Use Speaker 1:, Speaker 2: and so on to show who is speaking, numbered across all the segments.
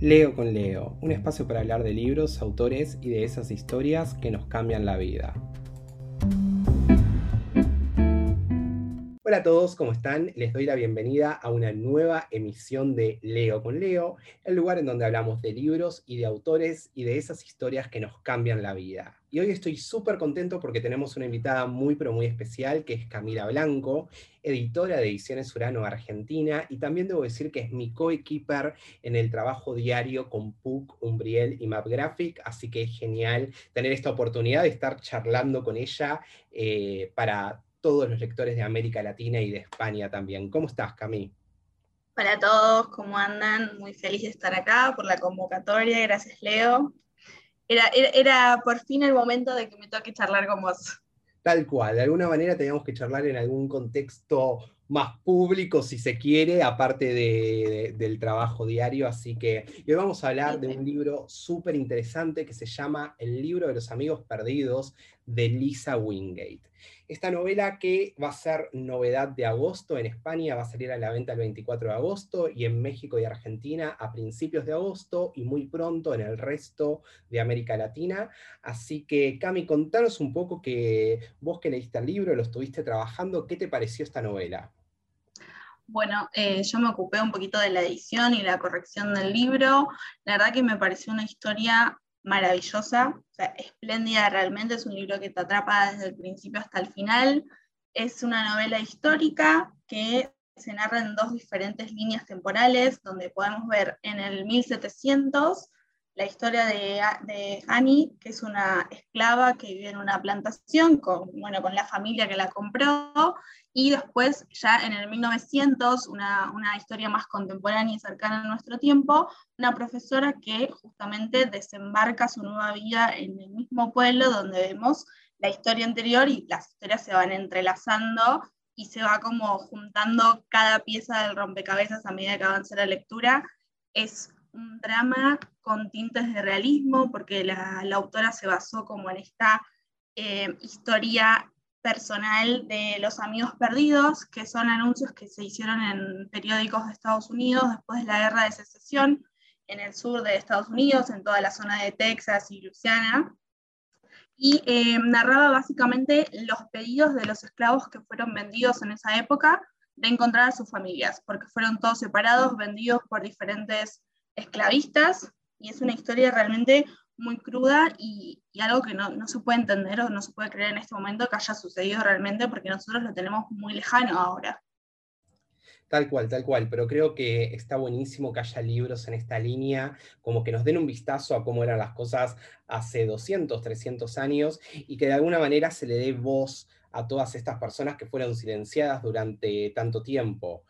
Speaker 1: Leo con Leo, un espacio para hablar de libros, autores y de esas historias que nos cambian la vida. Hola a todos, ¿cómo están? Les doy la bienvenida a una nueva emisión de Leo con Leo, el lugar en donde hablamos de libros y de autores y de esas historias que nos cambian la vida. Y hoy estoy súper contento porque tenemos una invitada muy pero muy especial que es Camila Blanco, editora de Ediciones Urano Argentina y también debo decir que es mi coequiper en el trabajo diario con PUC, Umbriel y MapGraphic, así que es genial tener esta oportunidad de estar charlando con ella eh, para todos los lectores de América Latina y de España también. ¿Cómo estás, Cami?
Speaker 2: Hola a todos, ¿cómo andan? Muy feliz de estar acá por la convocatoria, gracias Leo. Era, era, por fin el momento de que me toque charlar con vos.
Speaker 1: Tal cual, de alguna manera teníamos que charlar en algún contexto más público, si se quiere, aparte del trabajo diario. Así que hoy vamos a hablar de un libro súper interesante que se llama El libro de los amigos perdidos de Lisa Wingate. Esta novela que va a ser novedad de agosto en España, va a salir a la venta el 24 de agosto y en México y Argentina a principios de agosto y muy pronto en el resto de América Latina. Así que Cami, contanos un poco que vos que leíste el libro, lo estuviste trabajando, ¿qué te pareció esta novela?
Speaker 2: Bueno, eh, yo me ocupé un poquito de la edición y la corrección del libro. La verdad que me pareció una historia maravillosa, espléndida realmente, es un libro que te atrapa desde el principio hasta el final. Es una novela histórica que se narra en dos diferentes líneas temporales, donde podemos ver en el 1700 la historia de, de Annie, que es una esclava que vive en una plantación con, bueno, con la familia que la compró, y después ya en el 1900, una, una, historia más contemporánea y cercana a nuestro tiempo, una profesora que justamente desembarca su nueva vida en el mismo pueblo donde vemos la historia anterior y las historias se van entrelazando y se va como juntando cada pieza del rompecabezas a medida que avanza la lectura. Es un drama con tintes de realismo porque la, la autora se basó como en esta eh, historia personal de los amigos perdidos, que son anuncios que se hicieron en periódicos de Estados Unidos después de la guerra de secesión en el sur de Estados Unidos, en toda la zona de Texas y Luisiana, y eh, narraba básicamente los pedidos de los esclavos que fueron vendidos en esa época de encontrar a sus familias, porque fueron todos separados, vendidos por diferentes esclavistas, y es una historia realmente muy cruda y, algo que no, se puede entender o no se puede creer en este momento que haya sucedido realmente porque nosotros lo tenemos muy lejano ahora.
Speaker 1: Tal cual, tal cual, pero creo que está buenísimo que haya libros en esta línea, como que nos den un vistazo a cómo eran las cosas hace 200, 300 años y que de alguna manera se le dé voz a todas estas personas que fueron silenciadas durante tanto tiempo.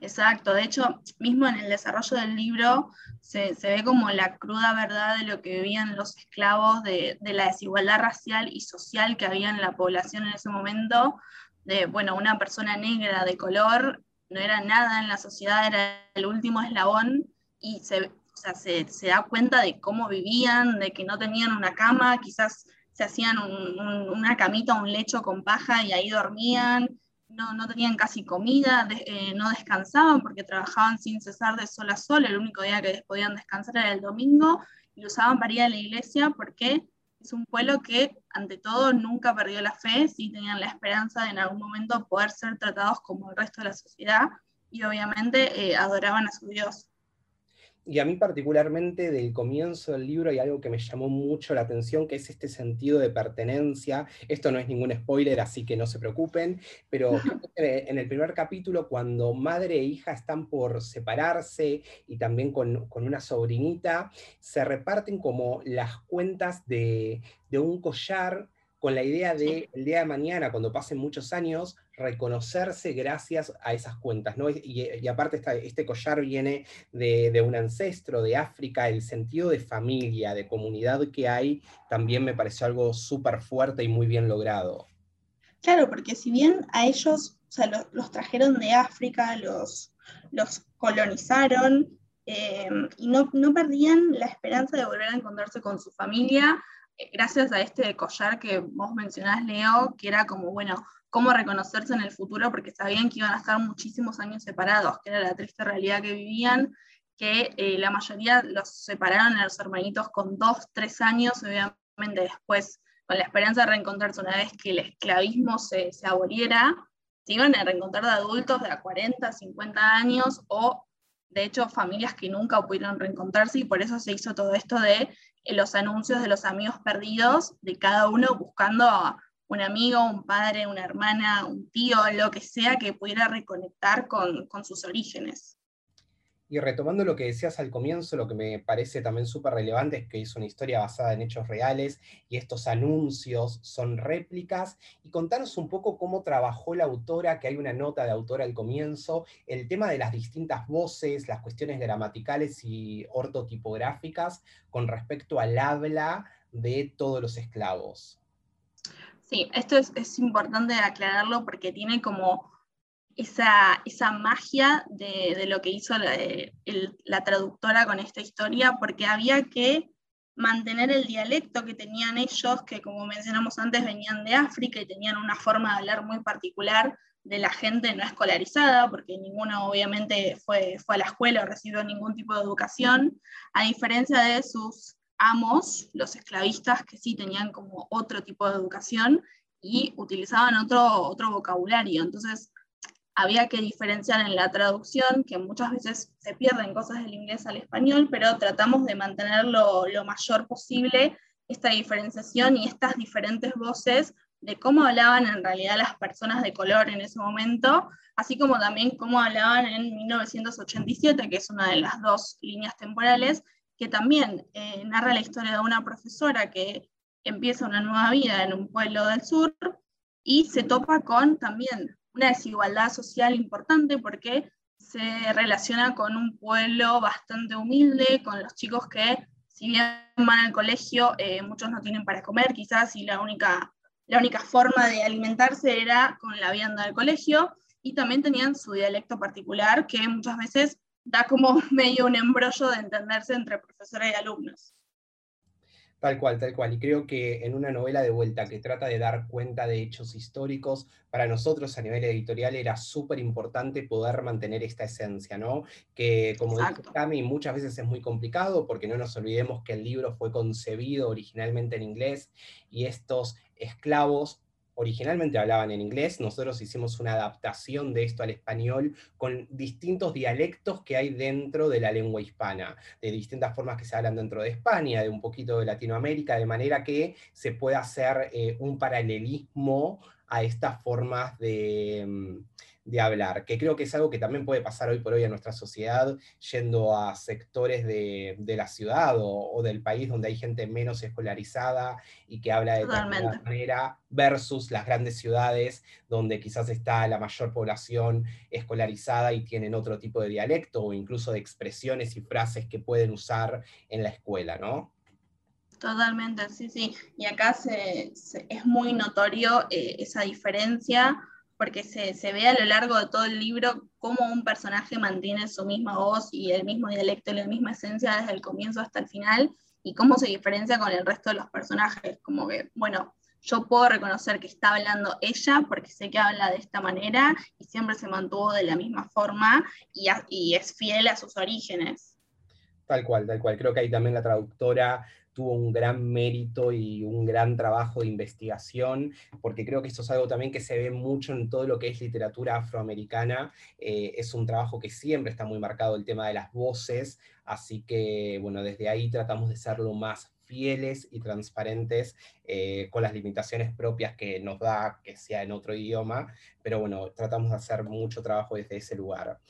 Speaker 2: Exacto, de hecho, mismo en el desarrollo del libro se, ve como la cruda verdad de lo que vivían los esclavos, de, la desigualdad racial y social que había en la población en ese momento, de, bueno, una persona negra de color no era nada en la sociedad, era el último eslabón y se, se, da cuenta de cómo vivían, de que no tenían una cama, quizás se hacían una camita, un lecho con paja y ahí dormían no, tenían casi comida, eh, no descansaban porque trabajaban sin cesar de sol a sol, el único día que podían descansar era el domingo, y usaban para ir la iglesia porque es un pueblo que, ante todo, nunca perdió la fe, sí tenían la esperanza de en algún momento poder ser tratados como el resto de la sociedad, y obviamente eh, adoraban a su Dios.
Speaker 1: Y a mí particularmente del comienzo del libro hay algo que me llamó mucho la atención, que es este sentido de pertenencia. Esto no es ningún spoiler, así que no se preocupen, pero en el primer capítulo, cuando madre e hija están por separarse y también con, una sobrinita, se reparten como las cuentas de, de un collar con la idea de el día de mañana, cuando pasen muchos años, reconocerse gracias a esas cuentas. ¿no? Y, aparte este collar viene de, un ancestro de África, el sentido de familia, de comunidad que hay, también me pareció algo súper fuerte y muy bien logrado.
Speaker 2: Claro, porque si bien a ellos los, trajeron de África, los, colonizaron, eh, y no, no perdían la esperanza de volver a encontrarse con su familia, gracias a este collar que vos mencionás, Leo, que era como, bueno, cómo reconocerse en el futuro, porque sabían que iban a estar muchísimos años separados, que era la triste realidad que vivían. que eh, la mayoría los separaron a los hermanitos con dos, tres años, obviamente después, con la esperanza de reencontrarse una vez que el esclavismo se, se aboliera, se iban a reencontrar de adultos de a 40, 50 años o de hecho familias que nunca pudieron reencontrarse y por eso se hizo todo esto de eh, los anuncios de los amigos perdidos, de cada uno buscando a un amigo, un padre, una hermana, un tío, lo que sea que pudiera reconectar con, con sus orígenes.
Speaker 1: Y retomando lo que decías al comienzo, lo que me parece también súper relevante es que es una historia basada en hechos reales y estos anuncios son réplicas. Y contanos un poco cómo trabajó la autora, que hay una nota de autora al comienzo, el tema de las distintas voces, las cuestiones gramaticales y ortotipográficas con respecto al habla de todos los esclavos.
Speaker 2: Sí, esto es, es importante aclararlo porque tiene como esa, esa magia de, lo que hizo la, traductora con esta historia, porque había que mantener el dialecto que tenían ellos, que como mencionamos antes venían de África y tenían una forma de hablar muy particular de la gente no escolarizada, porque ninguno obviamente fue, fue a la escuela o recibió ningún tipo de educación, a diferencia de sus amos, los esclavistas, que sí tenían como otro tipo de educación y utilizaban otro, otro vocabulario. Entonces, había que diferenciar en la traducción, que muchas veces se pierden cosas del inglés al español, pero tratamos de mantener lo, mayor posible esta diferenciación y estas diferentes voces de cómo hablaban en realidad las personas de color en ese momento, así como también cómo hablaban en 1987, que es una de las dos líneas temporales, que también eh, narra la historia de una profesora que empieza una nueva vida en un pueblo del sur y se topa con también una desigualdad social importante porque se relaciona con un pueblo bastante humilde, con los chicos que, si bien van al colegio, eh, muchos no tienen para comer quizás y la única, la única forma de alimentarse era con la vianda del colegio y también tenían su dialecto particular que muchas veces da como medio un embrollo de entenderse entre profesores y alumnos.
Speaker 1: Tal cual, tal cual. Y creo que en una novela de vuelta que trata de dar cuenta de hechos históricos, para nosotros a nivel editorial era súper importante poder mantener esta esencia, ¿no? Que como dice Cami, muchas veces es muy complicado porque no nos olvidemos que el libro fue concebido originalmente en inglés y estos esclavos originalmente hablaban en inglés, nosotros hicimos una adaptación de esto al español con distintos dialectos que hay dentro de la lengua hispana, de distintas formas que se hablan dentro de España, de un poquito de Latinoamérica, de manera que se pueda hacer eh, un paralelismo a estas formas de... Mm, de hablar, que creo que es algo que también puede pasar hoy por hoy en nuestra sociedad, yendo a sectores de, la ciudad o, del país donde hay gente menos escolarizada y que habla de otra manera, versus las grandes ciudades donde quizás está la mayor población escolarizada y tienen otro tipo de dialecto o incluso de expresiones y frases que pueden usar en la escuela, ¿no?
Speaker 2: Totalmente, sí, sí. Y acá se, es muy notorio eh, esa diferencia porque se, ve a lo largo de todo el libro cómo un personaje mantiene su misma voz y el mismo dialecto y la misma esencia desde el comienzo hasta el final, y cómo se diferencia con el resto de los personajes. Como que, bueno, yo puedo reconocer que está hablando ella porque sé que habla de esta manera y siempre se mantuvo de la misma forma y, y es fiel a sus orígenes.
Speaker 1: Tal cual, tal cual. Creo que ahí también la traductora tuvo un gran mérito y un gran trabajo de investigación, porque creo que esto es algo también que se ve mucho en todo lo que es literatura afroamericana. Eh, es un trabajo que siempre está muy marcado el tema de las voces, así que bueno, desde ahí tratamos de ser lo más fieles y transparentes eh, con las limitaciones propias que nos da que sea en otro idioma, pero bueno, tratamos de hacer mucho trabajo desde ese lugar.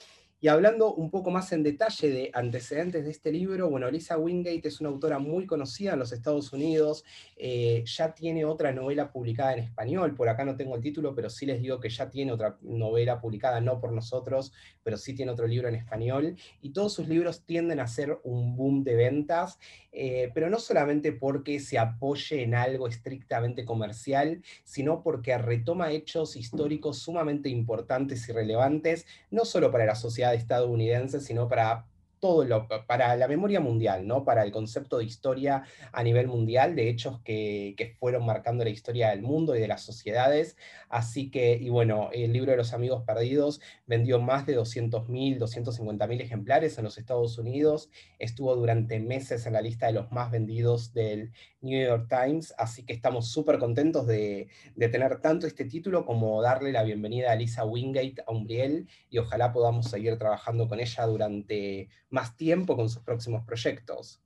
Speaker 1: Y hablando un poco más en detalle de antecedentes de este libro, bueno, Lisa Wingate es una autora muy conocida en los Estados Unidos, eh, ya tiene otra novela publicada en español, por acá no tengo el título, pero sí les digo que ya tiene otra novela publicada, no por nosotros, pero sí tiene otro libro en español, y todos sus libros tienden a ser un boom de ventas, eh, pero no solamente porque se apoye en algo estrictamente comercial, sino porque retoma hechos históricos sumamente importantes y relevantes, no solo para la sociedad estadounidense, sino para todo lo, para la memoria mundial, ¿no? para el concepto de historia a nivel mundial, de hechos que, que fueron marcando la historia del mundo y de las sociedades. Así que, y bueno, el libro de los amigos perdidos vendió más de 200.000, 250.000 ejemplares en los Estados Unidos, estuvo durante meses en la lista de los más vendidos del New York Times, así que estamos súper contentos de, de, tener tanto este título como darle la bienvenida a Lisa Wingate a Umbriel y ojalá podamos seguir trabajando con ella durante más tiempo con sus próximos proyectos.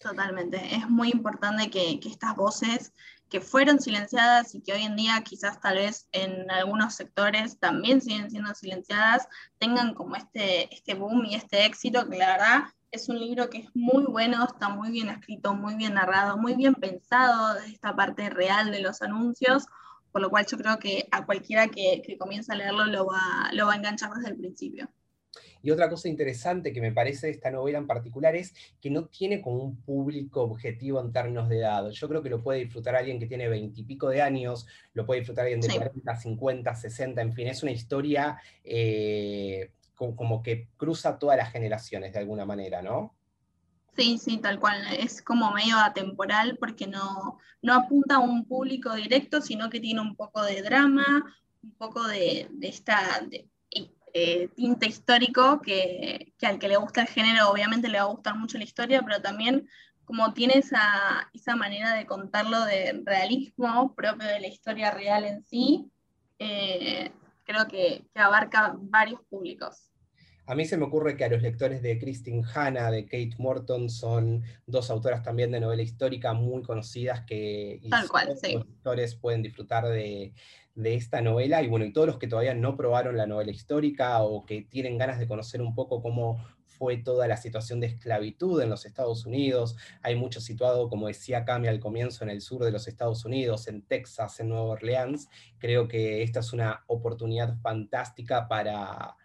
Speaker 2: Totalmente, es muy importante que, que estas voces que fueron silenciadas y que hoy en día quizás tal vez en algunos sectores también siguen siendo silenciadas, tengan como este, este boom y este éxito, que la verdad es un libro que es muy bueno, está muy bien escrito, muy bien narrado, muy bien pensado desde esta parte real de los anuncios, por lo cual yo creo que a cualquiera que, que comience a leerlo lo va, lo va a enganchar desde el principio.
Speaker 1: Y otra cosa interesante que me parece de esta novela en particular es que no tiene como un público objetivo en términos de edad. Yo creo que lo puede disfrutar alguien que tiene veintipico de años, lo puede disfrutar alguien de sí. 40, 50, 60, en fin, es una historia eh, como, como que cruza todas las generaciones de alguna manera, ¿no?
Speaker 2: Sí, sí, tal cual. Es como medio atemporal porque no, no apunta a un público directo, sino que tiene un poco de drama, un poco de, de esta, de, eh, tinte histórico que, que, al que le gusta el género obviamente le va a gustar mucho la historia, pero también como tiene esa, esa manera de contarlo de realismo propio de la historia real en sí, eh, creo que, que abarca varios públicos.
Speaker 1: A mí se me ocurre que a los lectores de Christine Hanna, de Kate Morton, son dos autoras también de novela histórica muy conocidas que
Speaker 2: Tal cual, sí.
Speaker 1: los lectores pueden disfrutar de, de, esta novela. Y bueno, y todos los que todavía no probaron la novela histórica o que tienen ganas de conocer un poco cómo fue toda la situación de esclavitud en los Estados Unidos. Hay mucho situado, como decía Cami al comienzo, en el sur de los Estados Unidos, en Texas, en Nueva Orleans. Creo que esta es una oportunidad fantástica para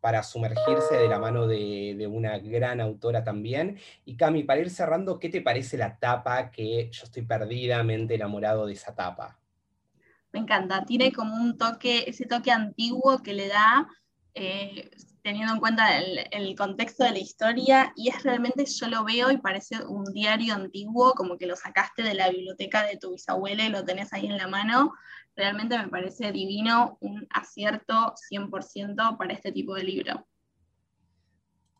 Speaker 1: para sumergirse de la mano de, de, una gran autora también. Y Cami, para ir cerrando, ¿qué te parece la tapa que yo estoy perdidamente enamorado de esa tapa?
Speaker 2: Me encanta, tiene como un toque, ese toque antiguo que le da, eh, teniendo en cuenta el, el, contexto de la historia, y es realmente, yo lo veo y parece un diario antiguo, como que lo sacaste de la biblioteca de tu bisabuela y lo tenés ahí en la mano, realmente me parece divino, un acierto 100% para este tipo de libro.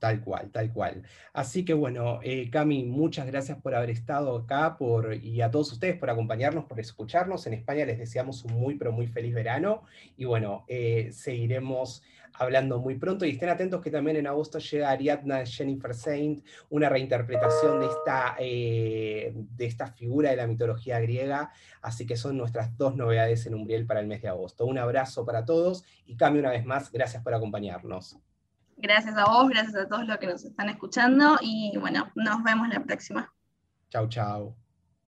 Speaker 1: Tal cual, tal cual. Así que bueno, eh, Cami, muchas gracias por haber estado acá por, y a todos ustedes por acompañarnos, por escucharnos. En España les deseamos un muy, pero muy feliz verano. Y bueno, eh, seguiremos hablando muy pronto. Y estén atentos que también en agosto llega Ariadna Jennifer Saint, una reinterpretación de esta, eh, de esta figura de la mitología griega. Así que son nuestras dos novedades en Umbriel para el mes de agosto. Un abrazo para todos y Cami, una vez más, gracias por acompañarnos.
Speaker 2: Gracias a vos, gracias a todos los que nos están escuchando y bueno, nos vemos la próxima.
Speaker 1: Chau, chau.